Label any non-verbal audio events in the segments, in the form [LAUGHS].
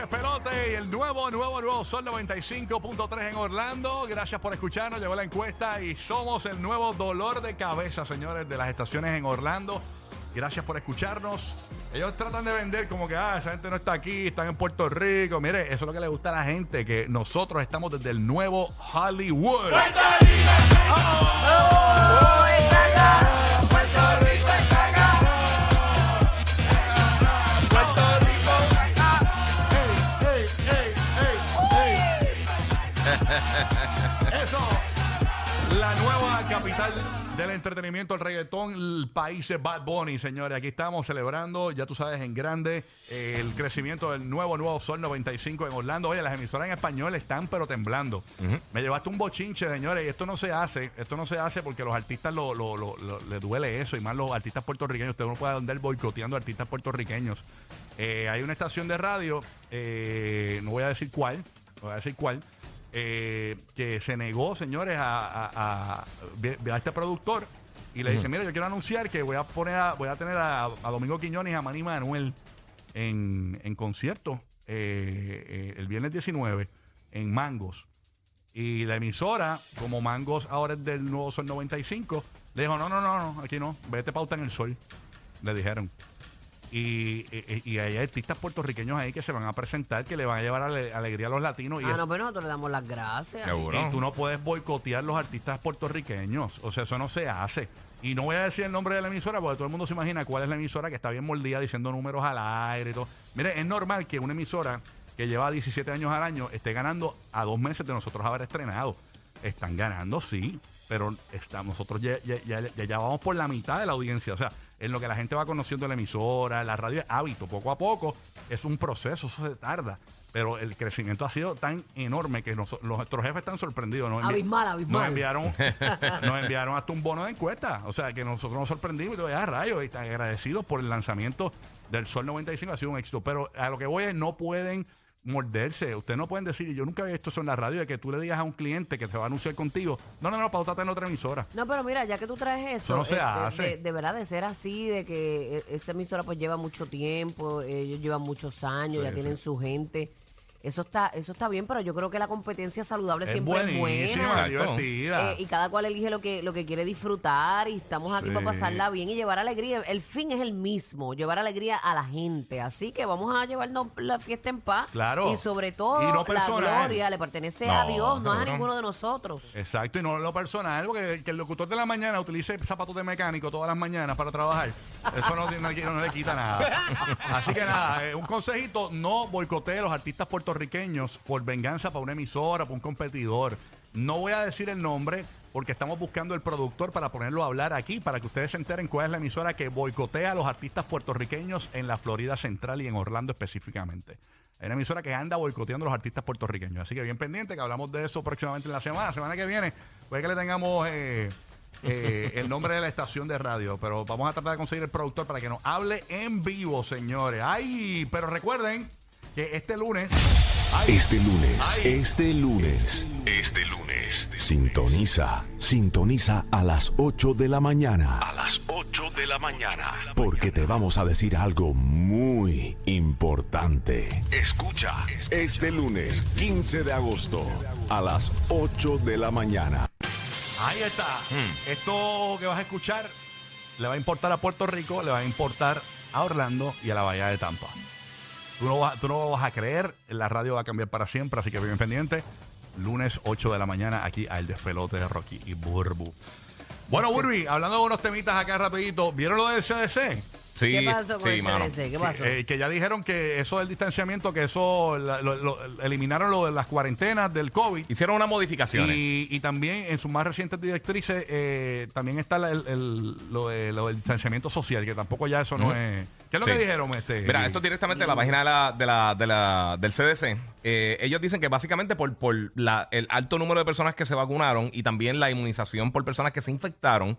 despelote y el nuevo, nuevo, nuevo Sol 95.3 en Orlando. Gracias por escucharnos. Llegó la encuesta y somos el nuevo dolor de cabeza, señores, de las estaciones en Orlando. Gracias por escucharnos. Ellos tratan de vender como que, ah, esa gente no está aquí, están en Puerto Rico. Mire, eso es lo que le gusta a la gente, que nosotros estamos desde el nuevo Hollywood. Eso. La nueva capital del entretenimiento, el reggaetón, el país de Bad Bunny, señores. Aquí estamos celebrando, ya tú sabes, en grande, eh, el crecimiento del nuevo, nuevo Sol 95 en Orlando. Oye, las emisoras en español están pero temblando. Me llevaste un bochinche, señores, y esto no se hace, esto no se hace porque los artistas lo, lo, lo- lo- les duele eso, y más los artistas puertorriqueños. Usted no puede andar boicoteando artistas puertorriqueños. Eh, hay una estación de radio, eh, no voy a decir cuál, no voy a decir cuál, eh, que se negó, señores, a, a- a- este productor y le dice, mira, yo quiero anunciar que voy a poner a, voy a tener a, a Domingo Quiñones y a Manny Manuel en, en concierto eh, eh, el viernes 19 en Mangos. Y la emisora, como Mangos ahora es del Nuevo Sol 95, le dijo, no, no, no, no, aquí no, vete pauta en el sol. Le dijeron. Y, y, y hay artistas puertorriqueños ahí que se van a presentar, que le van a llevar ale- alegría a los latinos. y Ah, eso- no, pero nosotros le damos las gracias. Seguro. y tú no puedes boicotear los artistas puertorriqueños. O sea, eso no se hace. Y no voy a decir el nombre de la emisora porque todo el mundo se imagina cuál es la emisora que está bien mordida diciendo números al aire y todo. Mire, es normal que una emisora que lleva 17 años al año esté ganando a dos meses de nosotros haber estrenado. Están ganando, sí, pero está- nosotros ya, ya, ya- ya- ya vamos por la mitad de la audiencia. O sea, en lo que la gente va conociendo la emisora, la radio hábito, poco a poco. Es un proceso, eso se tarda. Pero el crecimiento ha sido tan enorme que nos- los- nuestros jefes están sorprendidos. Nos Abismal, abismal. Nos enviaron, [LAUGHS] nos enviaron hasta un bono de encuesta. O sea, que nosotros nos sorprendimos y todo, ya rayos, y están agradecidos por el lanzamiento del Sol 95. Ha sido un éxito. Pero a lo que voy es, no pueden morderse. Ustedes no pueden decir, yo nunca he visto eso en la radio, de que tú le digas a un cliente que te va a anunciar contigo, no, no, no, pautate en otra emisora. No, pero mira, ya que tú traes eso, Eso no se eh, de- hace. De, de verdad, de ser así, de que eh, esa emisora pues lleva mucho tiempo, ellos llevan muchos años, Sí, ya tienen su gente. Eso está, eso está bien, pero yo creo que la competencia saludable Es siempre es buenísima, buena. Exacto. divertida. Eh, y cada cual elige lo que, lo que quiere disfrutar y estamos aquí Sí. para pasarla bien y llevar alegría. El fin es el mismo, llevar alegría a la gente. Así que vamos a llevarnos la fiesta en paz. Claro. Y sobre todo, Y no la personal. gloria le pertenece a No, Dios, no a seguro. ninguno de nosotros. Exacto, y no lo personal, porque que el locutor de la mañana utilice zapatos de mecánico todas las mañanas para trabajar, eso no, tiene- no, le quita nada. [LAUGHS] Así que nada, eh, un consejito, no boicotee a los artistas puertorriqueños por venganza para una emisora, para un competidor. No voy a decir el nombre porque estamos buscando el productor para ponerlo a hablar aquí, para que ustedes se enteren cuál es la emisora que boicotea a los artistas puertorriqueños en la Florida Central y en Orlando específicamente. Hay una emisora que anda boicoteando a los artistas puertorriqueños. Así que bien pendiente, que hablamos de eso próximamente en la semana. Semana que viene, puede que le tengamos eh, eh, el nombre de la estación de radio. Pero vamos a tratar de conseguir el productor para que nos hable en vivo, señores. Ay, pero recuerden que este lunes. Este lunes, este lunes, este lunes, sintoniza, sintoniza a las 8 de la mañana. A las 8 de la mañana. Porque te vamos a decir algo muy importante. Escucha, este lunes, 15 de agosto, a las 8 de la mañana. Ahí está. Esto que vas a escuchar le va a importar a Puerto Rico, le va a importar a Orlando y a la Bahía de Tampa. Tú no, vas, tú no lo vas a creer, la radio va a cambiar para siempre, así que bien pendiente. Lunes 8 de la mañana aquí al despelote de Rocky y Burbu. Bueno, Burby, hablando de unos temitas acá rapidito, ¿vieron lo del CDC? Sí, ¿Qué pasó con sí, el mano. CDC? ¿Qué pasó? Eh, que ya dijeron que eso del distanciamiento, que eso la- lo- lo- eliminaron lo de las cuarentenas del COVID. Hicieron unas modificaciones. Y, y también en sus más recientes directrices eh, también está la- el, el- lo, de- lo del distanciamiento social, que tampoco ya eso no Ujú. es... ¿Qué es lo Sí. que dijeron? Este, Mira, esto es directamente de la página de la, de la, de la- del CDC. Eh, ellos dicen que básicamente por, por la- el alto número de personas que se vacunaron y también la inmunización por personas que se infectaron,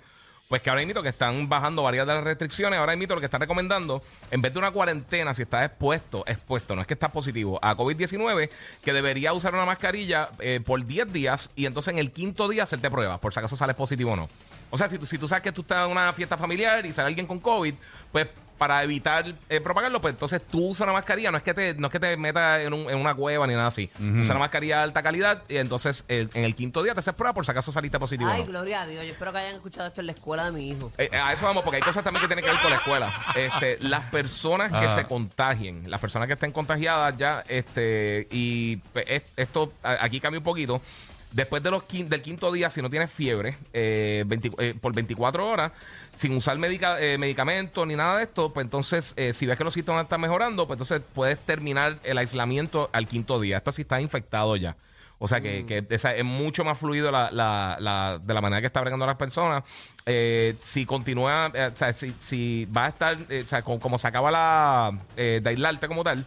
pues que ahora mismo que están bajando varias de las restricciones, ahora mismo lo que están recomendando, en vez de una cuarentena, si estás expuesto, expuesto, no es que estás positivo a COVID-19, que debería usar una mascarilla eh, por 10 días y entonces en el quinto día hacerte pruebas, por si acaso sales positivo o no. O sea, si tú, si tú sabes que tú estás en una fiesta familiar y sale alguien con COVID, pues para evitar eh, propagarlo, pues entonces tú usas una mascarilla, no es que te, no es que te metas en, un- en una cueva ni nada así. Usa una mascarilla de alta calidad y entonces eh, en el quinto día te haces prueba por si acaso saliste positivo. Ay, no. gloria a Dios. Yo espero que hayan escuchado esto en la escuela de mi hijo. Eh, a eso vamos, porque hay cosas también que tienen que ver con la escuela. Este, las personas que Ah. se contagien, las personas que estén contagiadas ya, este, y pues, es- esto aquí cambia un poquito. Después de los quin- del quinto día, si no tienes fiebre, eh, 20 eh, por 24 horas, sin usar medica- eh, medicamentos ni nada de esto, pues entonces, eh, si ves que los síntomas están mejorando, pues entonces puedes terminar el aislamiento al quinto día. Esto sí está infectado ya. O sea que, que esa- es mucho más fluido la, la- la- de la manera que está bregando las personas. Eh, si continúa, eh, o sea, si, si va a estar, eh, o sea, como, como se acaba la de aislarte como tal,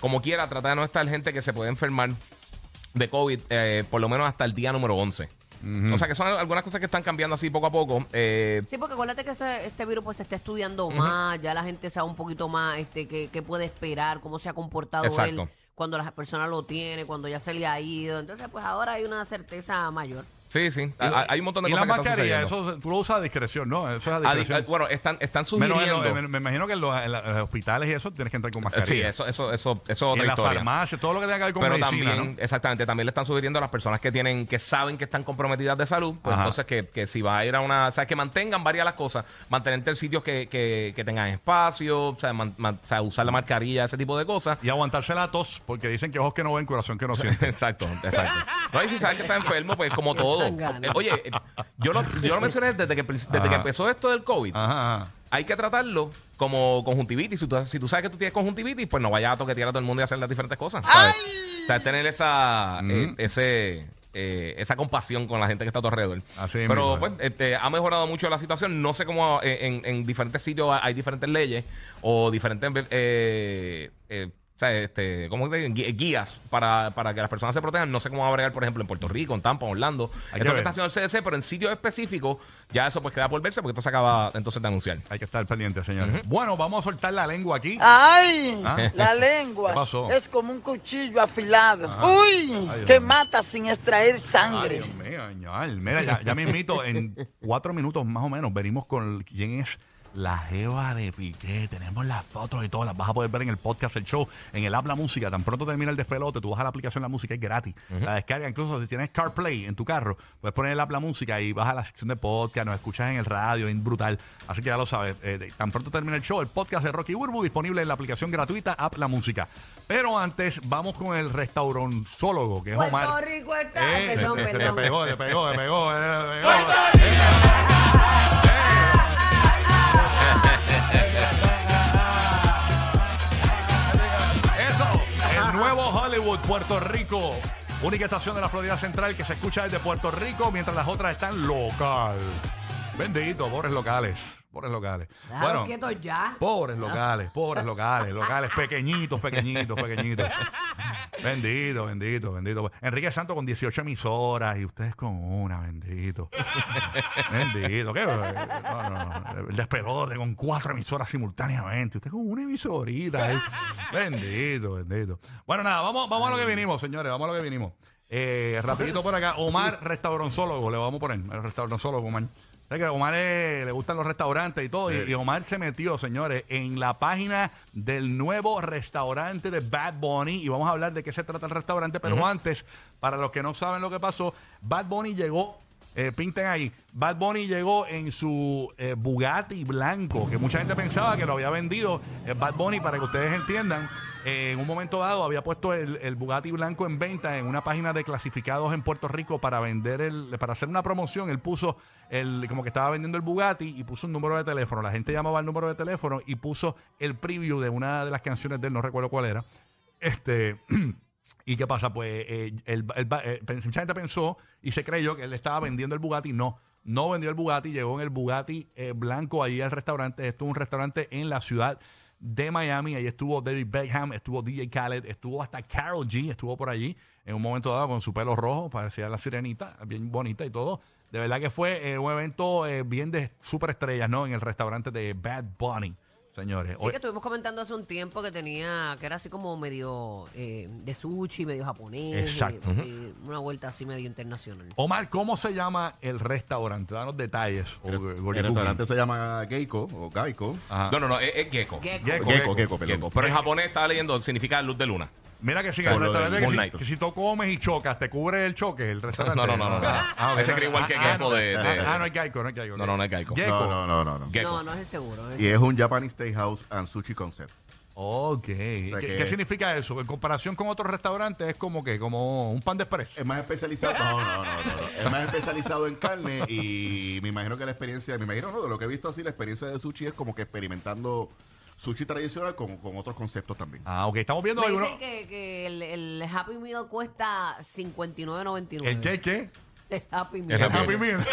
como quiera, trata de no estar gente que se puede enfermar de COVID eh, por lo menos hasta el día número 11. O sea que son algunas cosas que están cambiando así poco a poco. Eh, Sí, porque acuérdate que ese- este virus pues se está estudiando más, ya la gente sabe un poquito más este qué, qué puede esperar, cómo se ha comportado Exacto. él cuando la persona lo tiene, cuando ya se le ha ido. Entonces, pues ahora hay una certeza mayor. Sí, sí. Hay, hay un montón de y cosas la que están mascarilla, sucediendo. eso tú lo usas a discreción, ¿no? Eso es a Ah, di- discreción. ah, bueno, están, están Menos en sugiriendo. los- me, me imagino que en los, en los hospitales y eso tienes que entrar con mascarilla. sí, eso, eso, eso, eso es y otra en las historia. farmacias, todo lo que tenga que ver con pero medicina, también, ¿no? exactamente, también le están sugiriendo a las personas que tienen, que saben que están comprometidas de salud, pues Ajá. entonces que, que si va a ir a una, o sea, que mantengan varias las cosas, mantenerte en sitios que, que, que tengan espacio, o sea, man- man- o sea, usar la mascarilla, ese tipo de cosas. Y aguantarse la tos, porque dicen que ojos que no ven, corazón que no siente. [LAUGHS] Exacto, exacto. No, y si sabes que está enfermo, pues como [LAUGHS] todo. Eh, Oye, eh, yo lo, yo lo mencioné desde que, desde que empezó esto del COVID. Ajá, ajá. Hay que tratarlo como conjuntivitis. Si tú, si tú sabes que tú tienes conjuntivitis, pues no vayas a toquetear a todo el mundo y hacer las diferentes cosas. ¿sabes? O sea, tener esa, eh, ese, eh, esa compasión con la gente que está a tu alrededor. Así Pero mismo, pues este, ha mejorado mucho la situación. No sé cómo en, en diferentes sitios hay diferentes leyes o diferentes eh, eh, o sea, este, ¿cómo te digo? Guías para, para que las personas se protejan. No sé cómo va a bregar, por ejemplo, en Puerto Rico, en Tampa, en Orlando. Hay que Esto que ver. está haciendo el CDC, pero en sitios específicos, ya eso pues queda por verse porque esto se acaba entonces de anunciar. Hay que estar pendiente, señores. Bueno, vamos a soltar la lengua aquí. ¡Ay! Ah. La [LAUGHS] lengua ¿Qué pasó? es como un cuchillo afilado. Ajá. ¡Uy! Ay, que mata sin extraer Ay, sangre. Dios mío, ñal. Mira, ya, ya me invito en cuatro minutos más o menos. Venimos con quién es la Jeva de Piqué. Tenemos las fotos y todas. Las vas a poder ver en el podcast, el show, en el Habla Música. Tan pronto termina el despelote, tú vas a la aplicación La Música, es gratis. La descarga, incluso si tienes CarPlay en tu carro, puedes poner el Habla Música y vas a la sección de podcast, nos escuchas en el radio, es brutal. Así que ya lo sabes. Eh, de- tan pronto termina el show, el podcast de Rocky Burbu, disponible en la aplicación gratuita App La Música. Pero antes, vamos con el restauranzólogo, que es Puerto Omar. Rico está. Eh, perdón, se, se le perdón. pegó, le pegó, le pegó, le pegó. Puerto Rico. Única estación de la Florida Central que se escucha desde Puerto Rico, mientras las otras están local. Bendito, pobres locales. Pobres locales. Déjalo quieto ya. Pobres locales, pobres locales, locales pequeñitos, pequeñitos, pequeñitos. [LAUGHS] Bendito, bendito, bendito. Enrique Santo con 18 emisoras y ustedes con una, bendito. [LAUGHS] Bendito. ¿Qué? No, no, no. El despelote con cuatro emisoras simultáneamente. Usted con una emisorita. Bendito, bendito. Bueno, nada, vamos, vamos a lo que vinimos, señores. Vamos a lo que vinimos. Eh, rapidito por acá. Omar, restauranzólogo. Le vamos a poner. El restauranzólogo, Omar. ¿Sabes que a Omar eh, le gustan los restaurantes y todo. y- Y, Omar se metió, señores, en la página del nuevo restaurante de Bad Bunny. Y vamos a hablar de qué se trata el restaurante. Pero antes, para los que no saben lo que pasó, Bad Bunny llegó. eh, pinten ahí. Bad Bunny llegó en su eh, Bugatti blanco, que mucha gente pensaba que lo había vendido. eh, Bad Bunny, para que ustedes entiendan, eh, en un momento dado había puesto el, Bugatti blanco en venta en una página de clasificados en Puerto Rico para vender el, para hacer una promoción. Él puso el, como que estaba vendiendo el Bugatti y puso un número de teléfono. La gente llamaba al número de teléfono y puso el preview de una de las canciones de él, no recuerdo cuál era. Este. [CLEARS THROAT] ¿Y qué pasa? Pues eh, el, el- eh, mucha gente pensó y se creyó que él estaba vendiendo el Bugatti. No, no vendió el Bugatti, llegó en el Bugatti eh, blanco ahí al restaurante. Esto es un restaurante en la ciudad de Miami. Ahí estuvo David Beckham, estuvo DJ Khaled, estuvo hasta Carol G, estuvo por allí en un momento dado con su pelo rojo, parecía la sirenita, bien bonita y todo. De verdad que fue eh, un evento eh, bien de superestrellas, ¿no? En el restaurante de Bad Bunny, señores. Sí, Hoy- que estuvimos comentando hace un tiempo que tenía, que era así como medio eh, de sushi, medio japonés. Exacto. eh, eh, una vuelta así medio internacional. Omar, ¿cómo se llama el restaurante? Danos detalles. o- El, restaurante se llama Geiko o. Ajá. No, no, no, es, es gecko. Gecko. Gecko. Gecko, Gecko, perdón. Gecko. Pero en japonés estaba leyendo, significa luz de luna. Mira que sí, que Por el lo restaurante del que, si, que si tú comes y chocas, te cubre el choque, el restaurante. No, no, no, no, no. Ah, Ese cree igual que Ah, Gecko no. de- de- Ah, no es Geico, no es Geico. No, no, no es Geico. Gecko. No, no, no, no, no. Gecko. No, no es el seguro. es el Y es un Japanese Steakhouse and Sushi Concept. Ok. ¿Qué, sea que- qué significa eso? En comparación con otros restaurantes es como que, como un pan de express. Es más especializado. No, no, no, no, no. Es más especializado en carne y me imagino que la experiencia, me imagino, no, de lo que he visto así, la experiencia de sushi es como que experimentando sushi tradicional con, con otros conceptos también. Ah, ok. Estamos viendo Me algunos. dicen que, que el, el Happy Meal cuesta 59.99. ¿El qué? ¿Qué? El Happy Meal. El Happy Happy Meal.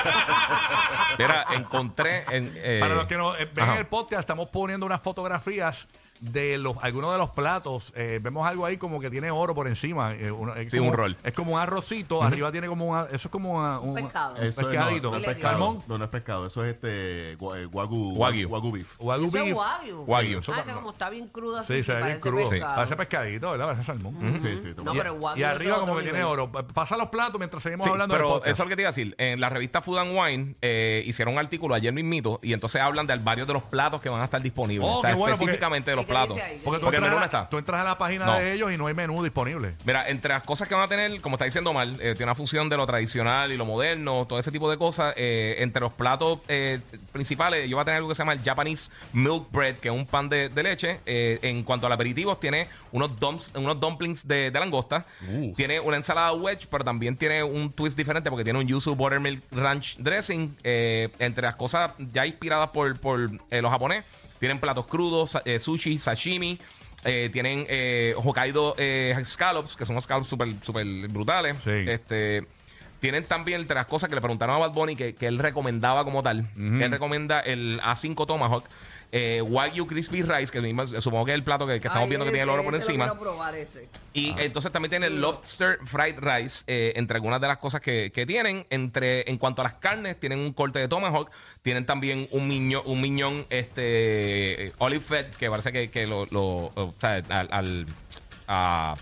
Mira, encontré en. eh, Para los que no eh, ven ajá. el podcast, estamos poniendo unas fotografías de los algunos de los platos. Eh, vemos algo ahí como que tiene oro por encima. eh, uno- es Sí, como- un rol. Es como un arrocito. Arriba tiene como un. Eso es como una- un Pescado. Eso es, pescadito. no es Filete. pescado. Salmón. No, no es pescado. Eso es este gua- eh, wagyu, Wagyu. wagyu beef. Wagyu Eso es beef. wagyu. Ah, que como está bien crudo así, Sí, se ve bien parece crudo. pescado. Parece pescadito, ¿verdad? Parece salmón. Sí, sí. No, Y- pero wagyu y es arriba otro como que tiene nivel. oro. Pasa los platos mientras seguimos Sí, hablando del pero podcast. eso es lo que te iba a decir. En la revista Food and Wine eh, hicieron un artículo ayer mismito y entonces hablan de varios de los platos que van a estar disponibles. Oh, o sea, qué bueno, porque- específicamente de los ¿Y ahí? Porque tú, Porque el entras menú a no la, está. tú entras a la página No. de ellos y no hay menú disponible. Mira, entre las cosas que van a tener, como está diciendo Mal, eh, tiene una fusión de lo tradicional y lo moderno, todo ese tipo de cosas. eh, entre los platos eh, principales, yo voy a tener algo que se llama el Japanese Milk Bread, que es un pan de, de leche. Eh, en cuanto al aperitivo, tiene unos, dumps, unos dumplings de, de langosta. Tiene una ensalada wedge, pero también tiene un twist diferente porque tiene un yuzu buttermilk ranch dressing. Eh, entre las cosas ya inspiradas por, por eh, los japoneses, tienen platos crudos, eh, sushi, sashimi. Eh, tienen eh, Hokkaido scallops, que son unos scallops súper super brutales. Sí. Este, tienen también entre las cosas que le preguntaron a Bad Bunny que, que él recomendaba como tal. Él recomienda el A5 Tomahawk, eh, Wagyu Crispy Rice, que mismo- supongo que es el plato que, que estamos Ay, viendo que tiene el oro por encima. quiero probar ese. Y entonces también tiene el Lobster Fried Rice, eh, entre algunas de las cosas que, que tienen. Entre, en cuanto a las carnes, tienen un corte de tomahawk, tienen también un miñón, un miñón este, olive fed, que parece que, que lo, lo- o sea, al, al- a-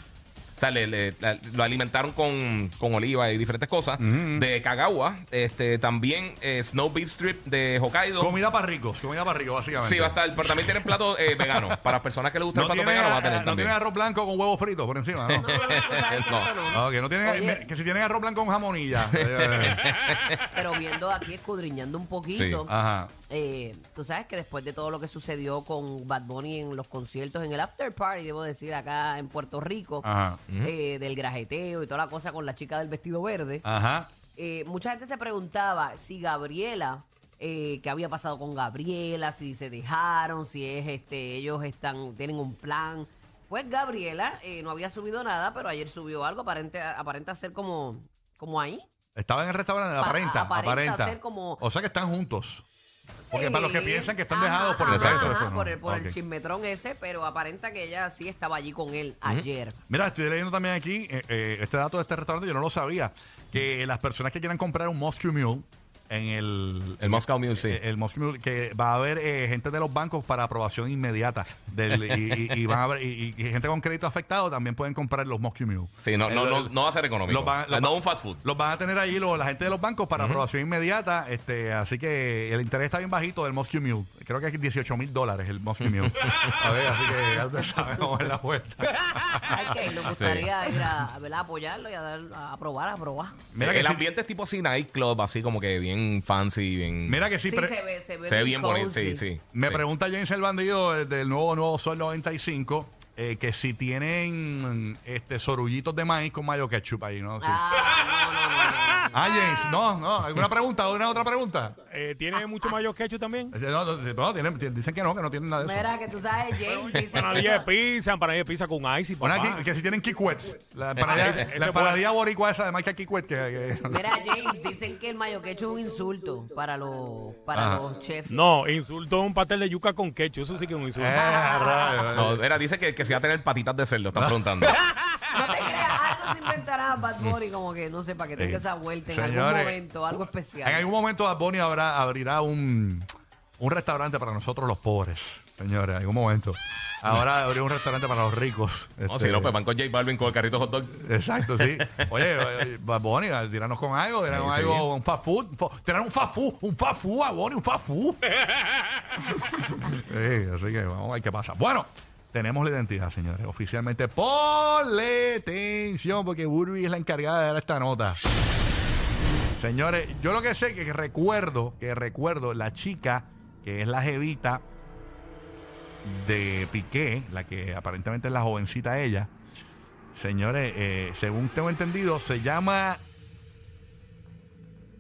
o sea, le- le- la- lo alimentaron con, con oliva y diferentes cosas. De Kagawa, este, también eh, Snow Beef Strip de Hokkaido. Comida para ricos, comida para ricos, básicamente. Sí, va a estar, pero también tienen platos eh, veganos. [LAUGHS] Para las personas que les gusta No el plato tiene, vegano, va a eh, tener no también. tiene arroz blanco con huevo frito por encima, ¿no? [LAUGHS] No, no, no, sabes que No. me- si tienen arroz blanco con jamonilla. Eh, [LAUGHS] Pero viendo aquí, escudriñando un poquito, Ajá. Eh, tú sabes que después de todo lo que sucedió con Bad Bunny en los conciertos, en el after party, debo decir, acá en Puerto Rico, Ajá. eh, del grajeteo y toda la cosa con la chica del vestido verde, Ajá. eh, mucha gente se preguntaba si Gabriela, eh, qué había pasado con Gabriela, si se dejaron, si es este, ellos están, tienen un plan. Pues Gabriela eh, no había subido nada, pero ayer subió algo, aparente, aparenta ser como, como ahí. Estaba en el restaurante, Pa- aparenta, aparenta aparenta. ser como- O sea que están juntos. Porque para los que piensan que están dejados por el ajá, no. por, el, por Ok. chismetrón ese, pero aparenta que ella sí estaba allí con él ayer. Mira, estoy leyendo también aquí eh, eh, este dato de este restaurante, yo no lo sabía, que las personas que quieran comprar un Moscow Mule en el... El Moscow sí. eh, El Moscow Mule, que va a haber eh, gente de los bancos para aprobación inmediata. Del, y, y- y [LAUGHS] van a haber, y, y gente con crédito afectado también pueden comprar los Moscow Mule. Sí, no, Eh, no, lo- no, no va a ser económico. los van- los no un fast food. Los van a tener allí los- la gente de los bancos para aprobación inmediata. este Así que el interés está bien bajito del Moscow Mule. Creo que es 18 mil dólares el Moscow Mule. [LAUGHS] a ver, así que ya ustedes saben cómo es la vuelta. Hay que nos gustaría ir a, a, ¿verdad? a apoyarlo y a, dar, a probar, a probar. Mira el que ambiente es tipo así nightclub, así como que bien fancy, bien... Mira que sí, Sí, pre- se ve, se ve, se ve bien bonito, cozy. sí, sí. Me Sí. pregunta James el bandido del nuevo Nuevo Sol 95. eh, que si tienen este sorullitos de maíz con mayo ketchup ahí, ¿no? Sí. Ah, no, no, no, no. Ah, James, no, no. ¿Alguna pregunta? ¿Alguna otra pregunta? Eh, ¿Tiene mucho mayo ketchup también? Eh, No, no, no, tienen- dicen que no, que no tienen nada de eso. Mira, que tú sabes, James dice que Empanadilla de eso- pizza, empanadilla de pizza con ice y papá. que, que si tienen kikwets. La empanadilla, ese- ese la empanadilla boricua esa de marca kikwet. Que, que- Mira, James, dicen que el mayo quechu es un insulto para los, para Ajá. los chefs. No, insultó un pastel de yuca con ketchup. Eso sí que es un insulto. Eh, [LAUGHS] rayos. No, era, dice que, que se va a tener patitas de cerdo, están preguntando. [LAUGHS] No te creas, se inventará Bad Bunny como que, no sé, para que tenga Sí. esa vuelta en algún Señores, momento, algo especial. En algún momento Bad Bunny habrá, abrirá un, un restaurante para nosotros los pobres. Señores, en algún momento. Ahora abrirá un restaurante para los ricos. No, Este, si no, pues van con J Balvin con el carrito hot dog. Exacto, sí. [LAUGHS] Oye, Bad Bunny, tiranos con algo, tiranos Sí, sí. algo, un fast food, fo- tiranos un fast food, un fast food, Bad Bunny, un fast food. [LAUGHS] Sí, así que vamos a ver qué pasa. Bueno, tenemos la identidad, señores, oficialmente. Ponle atención, porque Burby es la encargada de dar esta nota. Señores, yo lo que sé que recuerdo, que recuerdo la chica que es la jevita de Piqué, la que aparentemente es la jovencita ella. Señores, eh, según tengo entendido, se llama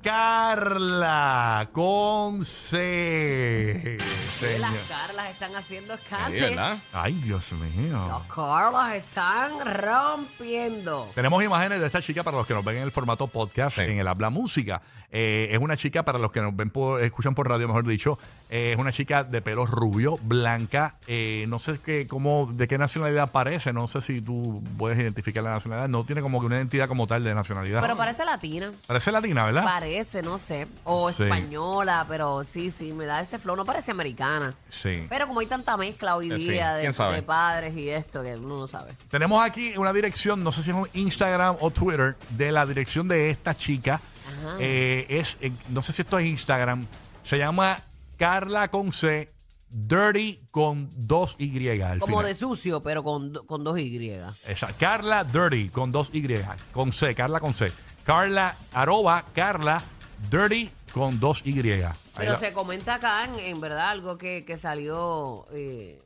Carla con C. Señor. las Carlas están haciendo Sí, escantes. ¿verdad? Ay, Dios mío. Los Carlas están rompiendo. Tenemos imágenes de esta chica para los que nos ven en el formato podcast, Sí. en el Habla Música. Eh, es una chica, para los que nos ven por, escuchan por radio, mejor dicho, eh, es una chica de pelo rubio, blanca. eh, no sé qué, cómo, de qué nacionalidad parece. No sé si tú puedes identificar la nacionalidad. No tiene como que una identidad como tal de nacionalidad. Pero parece latina. parece latina, ¿verdad? Parece, no sé. O Sí. española, pero sí, sí, me da ese flow. No parece americana. sí. Pero como hay tanta mezcla hoy Eh, sí, día de, padres y esto, que uno no sabe. Tenemos aquí una dirección, no sé si es un Instagram o Twitter, de la dirección de esta chica. Ajá. Eh, es, eh, no sé si esto es Instagram. Se llama Carla con C, Dirty con dos Y. al Como final. de sucio, pero con, con dos Y. Esa, Carla Dirty con dos Y. Con C, Carla con C. Carla, arroba Carla Dirty con dos Y. Ahí Pero la- se comenta acá, en, en verdad, algo que, que salió eh,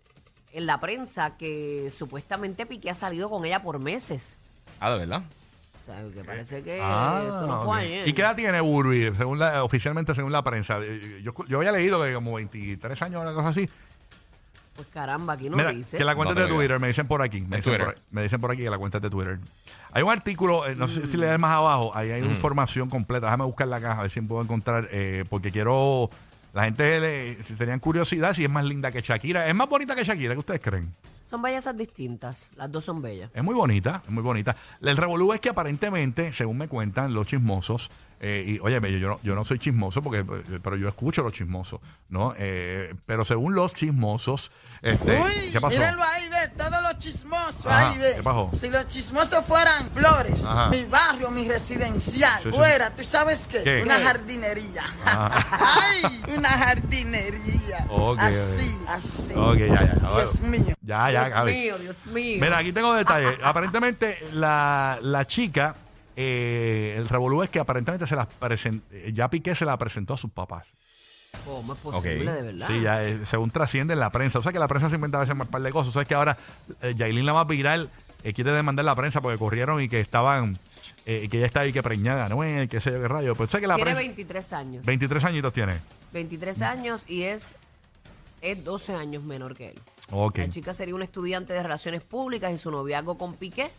en la prensa, que supuestamente Piqué ha salido con ella por meses. Ah, de verdad. O que parece que Ah, esto no fue ayer. ¿Y qué edad tiene Burby, según la, oficialmente según la prensa? Eh, Yo, yo había leído que como 23 años, una cosa así. Pues caramba, aquí no Mira, dice. que la cuenta No es de. Twitter, me dicen por aquí. Me En dicen Twitter. por, me dicen por aquí que la cuenta es de Twitter. Hay un artículo, eh, no sé si le das más abajo, ahí hay Ujú. información completa. Déjame buscar la caja, a ver si puedo encontrar, eh, porque quiero. La gente le, si tenían curiosidad si es más linda que Shakira. ¿Es más bonita que Shakira? ¿Qué ustedes creen? Son bellezas distintas. Las dos son bellas. Es muy bonita, es muy bonita. El revolú es que aparentemente, según me cuentan los chismosos, eh, y oye, yo, yo no, yo no soy chismoso, porque, eh, pero yo escucho los chismosos, ¿no? Eh, pero según los chismosos, este, Uy, ¿qué pasó? mírenlo ahí, ve, todos los chismosos Ajá, ahí, ve. ¿qué pasó? Si los chismosos fueran flores, Ajá. mi barrio, mi residencial, Sí, sí. fuera, ¿tú sabes qué? ¿Qué? Una ¿Qué? jardinería. [LAUGHS] ¡Ay! Una jardinería. Ok, así, ok. así. Ok, ya, ya. Ahora- Dios mío. Ya, ya, Dios Gaby. mío, Dios mío. Mira, aquí tengo detalles. [LAUGHS] aparentemente, la, la chica, eh, el revolú es que aparentemente se las present- eh, ya Piqué se la presentó a sus papás. ¿Cómo es posible, Ok. de verdad? Sí, ya, eh, según trasciende en la prensa. O sea que la prensa se inventa a veces un par de cosas. O sea que ahora eh, Yailin la más viral eh, quiere demandar la prensa porque corrieron y que estaban, eh, que ella está ahí que preñada, ¿no? Eh, qué sé yo qué rayo. Pues o sea que la Tiene prensa. 23 años. 23 añitos tiene. 23 años y es, es 12 años menor que él. La chica sería una estudiante de relaciones públicas y su noviazgo con Piqué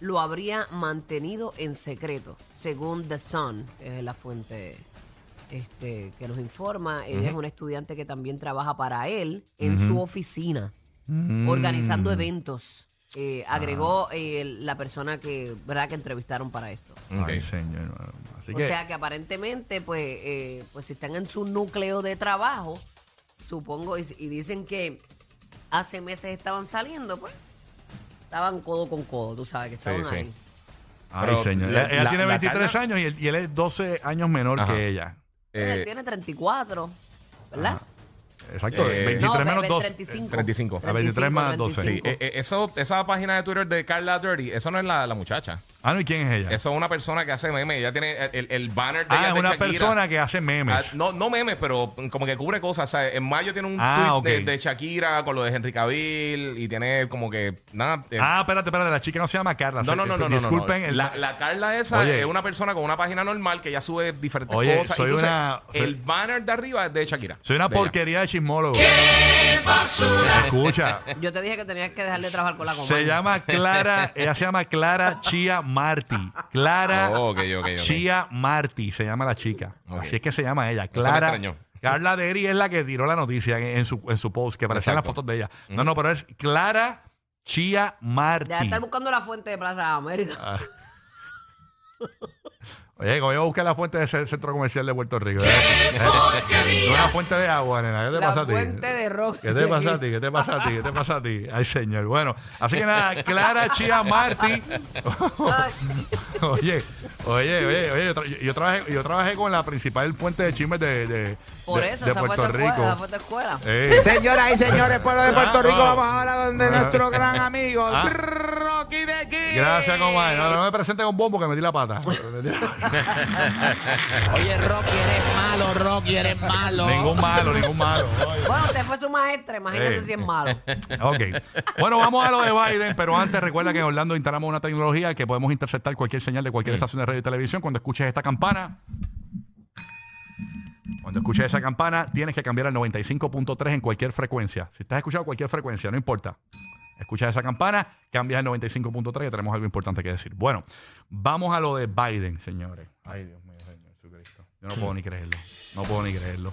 lo habría mantenido en secreto, según The Sun, que es la fuente este, que nos informa. Ella es una estudiante que también trabaja para él en su oficina, Mm. organizando eventos. Eh, Ah. agregó eh, la persona que, ¿verdad? que entrevistaron para esto. Ok. Ay, señor. Así O que, sea que aparentemente, pues, eh, pues si están en su núcleo de trabajo, supongo, y, y dicen que hace meses estaban saliendo, pues, estaban codo con codo, tú sabes que estaban sí. ahí. ay, Pero señor. la- ella ella la- tiene la 23 Carla- años y él, y él es 12 años menor Ajá. que ella. Eh, Él tiene 34, ¿verdad? Ajá. Exacto, Eh, 23 No, menos be- 12. 35. 35. A 23 más 12. Sí, 35. eh, eh, eso, esa página de Twitter de Carla Dirty, eso no es la, la muchacha. Ah, no, ¿y quién es ella? Eso es una persona que hace memes. Ella tiene el, banner de ah, ella es de una Shakira. persona que hace memes. Ah, no, no memes, pero como que cubre cosas. O sea, en mayo tiene un Ah, tweet ok. de, de Shakira con lo de Henry Cavill y tiene como que nada. eh, ah, espérate, espérate, la chica no se llama Carla. no, no, no, no, no, no. Disculpen. el- La, la Carla esa Oye. es una persona con una página normal que ella sube diferentes Oye, cosas. soy Entonces, una- soy- El banner de arriba es de Shakira. Soy una De ella. porquería de chismólogo. Escucha. Yo te dije que tenías que dejar de trabajar con la comadre. Se llama Clara, ella se llama Clara Chia Marty. Clara Oh, ok, ok, ok. Chia Marty se llama la chica. Ok. Así es que se llama ella. me Clara. extrañó. Carla Deri es la que tiró la noticia en, en su, en su post, que aparecían las Exacto. fotos de ella. No, no, pero es Clara Chia Marty. Deja de estar buscando la fuente de Plaza América. Ah. Oye, como yo busqué la fuente de ese centro comercial de Puerto Rico. ¿eh? [LAUGHS] Fuente de agua, nena. ¿Qué te la pasa a ti? fuente de rock. ¿Qué te pasa a ti? ¿Qué te pasa a ti? ¿Qué te pasa a ti? Ay, señor. Bueno, así que nada, Clara Chia Marty. Ay, [LAUGHS] oye, oye, oye, oye, yo, tra- yo trabajé, yo trabajé con la principal fuente de chismes de, de, por de- eso, de esa fue tu Puerto escuela. Rico. Esa fue tu escuela. Eh, Señoras y señores, [LAUGHS] pueblo de Puerto Rico, Ah, vamos ahora donde ah. nuestro gran [LAUGHS] amigo Ah. Rocky de aquí. gracias, comadre. No, no me presente con bombo que metí la pata. Oye, Rocky, eres malo, Rocky, eres malo. Ningún malo, ningún malo. Oye. [LAUGHS] Bueno, usted fue su maestra, imagínate si es malo. [LAUGHS] Ok. Bueno, vamos a lo de Biden, pero antes recuerda que en Orlando instalamos una tecnología que podemos interceptar cualquier señal de cualquier estación de radio y televisión. Cuando escuches esta campana, cuando escuches esa campana, tienes que cambiar al 95.3 en cualquier frecuencia. Si estás escuchando cualquier frecuencia, no importa. Escuchas esa campana, cambias al 95.3 que tenemos algo importante que decir. Bueno, vamos a lo de Biden, señores. Ay, Dios mío, Señor Jesucristo. Yo no puedo ni creerlo. No puedo ni creerlo.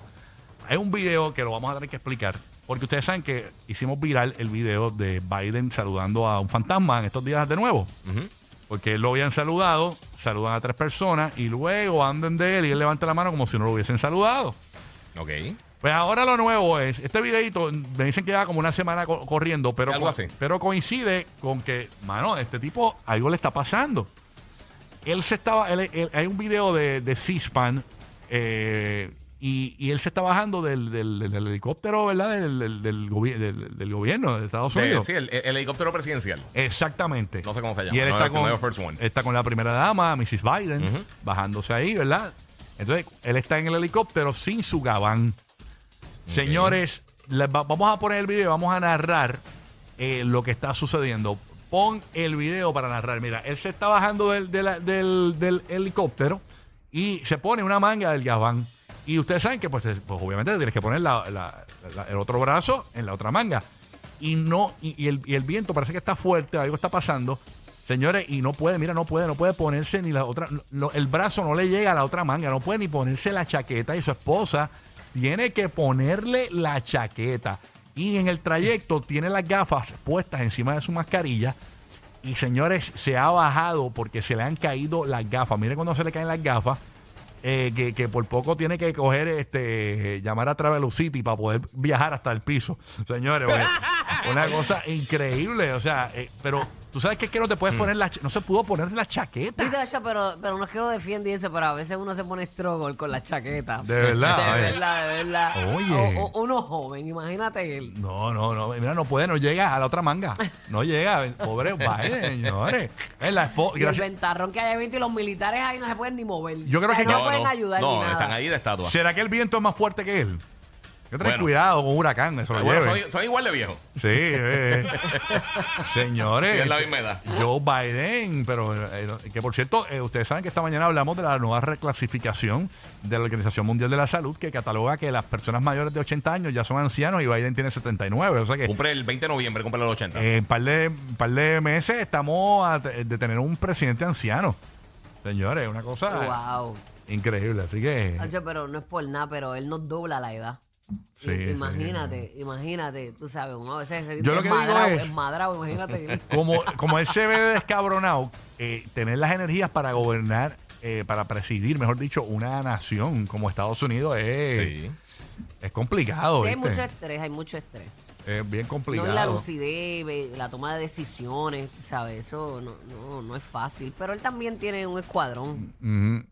Hay un video que lo vamos a tener que explicar. Porque ustedes saben que hicimos viral el video de Biden saludando a un fantasma en estos días de nuevo. Ujú. Porque él lo habían saludado, saludan a tres personas y luego andan de él y él levanta la mano como si no lo hubiesen saludado. Ok. Pues ahora lo nuevo es, este videito me dicen que lleva como una semana co- corriendo, pero, Algo co- así. pero coincide con que, mano, este tipo algo le está pasando. Él se estaba, él- él- hay un video de, de C-SPAN eh, y, y él se está bajando del, del- del- del helicóptero, ¿verdad? Del, del- del gobi- del- del gobierno de Estados Unidos. sí, el, el helicóptero presidencial. Exactamente. No sé cómo se llama. Y él No está, es- con, no es First One. está con la primera dama, Mrs. Biden, Ujú. bajándose ahí, ¿verdad? Entonces, él está en el helicóptero sin su gabán. Señores, les va- vamos a poner el video, vamos a narrar eh, lo que está sucediendo. Pon el video para narrar. Mira, él se está bajando del, de la- del- del helicóptero y se pone una manga del gabán. Y ustedes saben que, pues, es- pues, obviamente tienes que poner la- el otro brazo en la otra manga. Y no, y, el, y el viento parece que está fuerte, algo está pasando. Señores, y no puede, mira, no puede, no puede ponerse ni la otra, el brazo no le llega a la otra manga, no puede ni ponerse la chaqueta y su esposa tiene que ponerle la chaqueta. Y en el trayecto tiene las gafas puestas encima de su mascarilla. Y señores, se ha bajado porque se le han caído las gafas. Miren cuando se le caen las gafas. Eh, que, que por poco tiene que coger, este, llamar a Travelocity para poder viajar hasta el piso. Señores, [LAUGHS] una cosa increíble. O sea, eh, pero tú sabes que es que no te puedes poner la, no se pudo poner la chaqueta. Pero, pero no es que lo defiende y eso, pero a veces uno se pone struggle con la chaqueta. De verdad, De oye. verdad, de verdad. Oye. O- o- uno joven, imagínate él. No, no, no. Mira, no puede, no llega a la otra manga. No llega. Pobre Biden, señores. Es la espo- Y el gracias- ventarrón que hay viento y los militares ahí no se pueden ni mover. Yo creo O sea, que- no, No, pueden ayudar no, ni nada. están ahí de estatua. ¿Será que el viento es más fuerte que él? Hay que tener Bueno. cuidado con un huracán, eso lo Bueno, lleve. son, son igual de viejos. Sí, eh. [LAUGHS] señores. Tienen la misma edad. Joe Biden, pero eh, que por cierto, eh, ustedes saben que esta mañana hablamos de la nueva reclasificación de la Organización Mundial de la Salud que cataloga que las personas mayores de 80 años ya son ancianos y Biden tiene 79. O sea que Cumple el 20 de noviembre, cumple los 80. en un par de, par de meses estamos a de tener un presidente anciano. Señores, una cosa Wow. increíble. Así que. Hacho, pero no es por nada, pero él nos dobla la edad. Sí, I- sí. imagínate, imagínate, tú sabes, uno a veces se Yo lo que digo desmadrado, es- desmadrado, imagínate. [LAUGHS] Como, como él se ve descabronado, eh, tener las energías para gobernar, eh, para presidir, mejor dicho, una nación como Estados Unidos es, sí. es complicado. sí, hay mucho estrés, hay mucho estrés. Es bien complicado. No, la lucidez, ve- la toma de decisiones, ¿sabes? Eso no, no, no es fácil. Pero él también tiene un escuadrón. Ujú.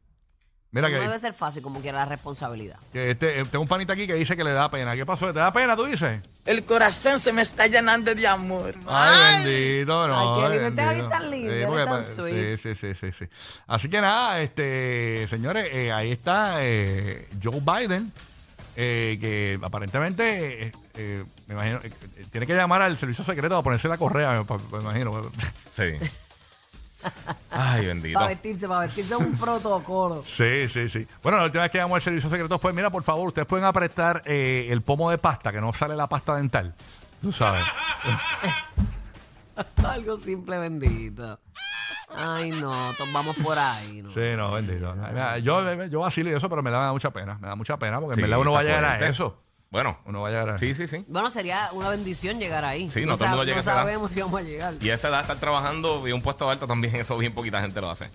Mira no que, debe ser fácil como quiera la responsabilidad. que este, eh, tengo un panita aquí que dice que le da pena. ¿Qué pasó? ¿Te da pena, tú dices? El corazón se me está llenando de amor. Ay, bendito, no. Ay, qué lindo. Este bendito. Javi tan lindo, eres porque tan pa- sweet. Sí, sí, sí, sí, sí. Así que nada, este, señores, eh, ahí está eh, Joe Biden, eh, que aparentemente, eh, eh, me imagino, eh, eh, tiene que llamar al servicio secreto a ponerse la correa, me, pa- me imagino. Sí. [LAUGHS] Ay, bendito. Para vestirse, para vestirse es un [LAUGHS] protocolo. Sí, sí, sí. Bueno, la última vez que llamó al servicio secreto fue, mira, por favor, ustedes pueden apretar eh, el pomo de pasta, que no sale la pasta dental. Tú sabes. [LAUGHS] Algo simple, bendito. Ay, no, todos vamos por ahí. ¿no? Sí, no, bendito. Mira, Yo, yo vacilo y eso, pero me da mucha pena. Me da mucha pena porque Sí, en verdad uno va a está llegar a fuerte. eso. Bueno, Uno va a llegar a sí, sí, sí. Bueno, sería una bendición llegar ahí. Sí, no todo el mundo llega a no esa edad. sabemos si vamos a llegar. Y a esa edad estar trabajando y un puesto alto también, [LAUGHS] eso bien poquita gente lo hace.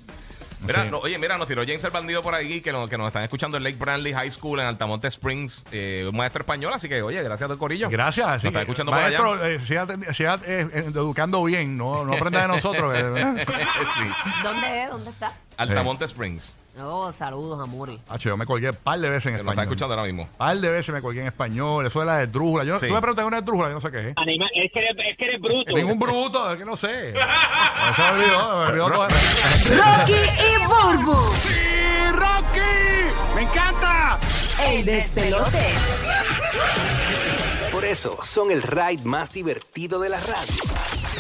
Mira, Sí. no, oye, mira, nos tiró James el bandido por aquí que, nos- que nos están escuchando en Lake Brantley High School en Altamonte Springs, eh, un maestro español, así que, oye, gracias a todo el corillo. Gracias. Nos sí. está escuchando por Maestro, allá. eh, siga, siga, eh, eh, educando bien, no, no aprenda de nosotros. [LAUGHS] eh. sí. ¿Dónde es? ¿Dónde está? Altamonte Springs, Oh, saludos, Amori. Hacho, yo me colgué un par de veces en que nos está español. escuchando ahora mismo. par de veces me colgué en español. Eso de la esdrújula. Yo, Sí. Tú me preguntas una esdrújula, yo no sé qué es. Anima- es, que eres, es que eres bruto. Ningún bruto, es que no sé. Se me olvidó, me olvidó todo. Rocky y Burbu. ¡Sí, Rocky! ¡Me encanta! El despelote. Por eso son el ride más divertido de la radio.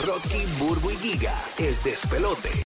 Rocky, Burbu y Giga, el despelote.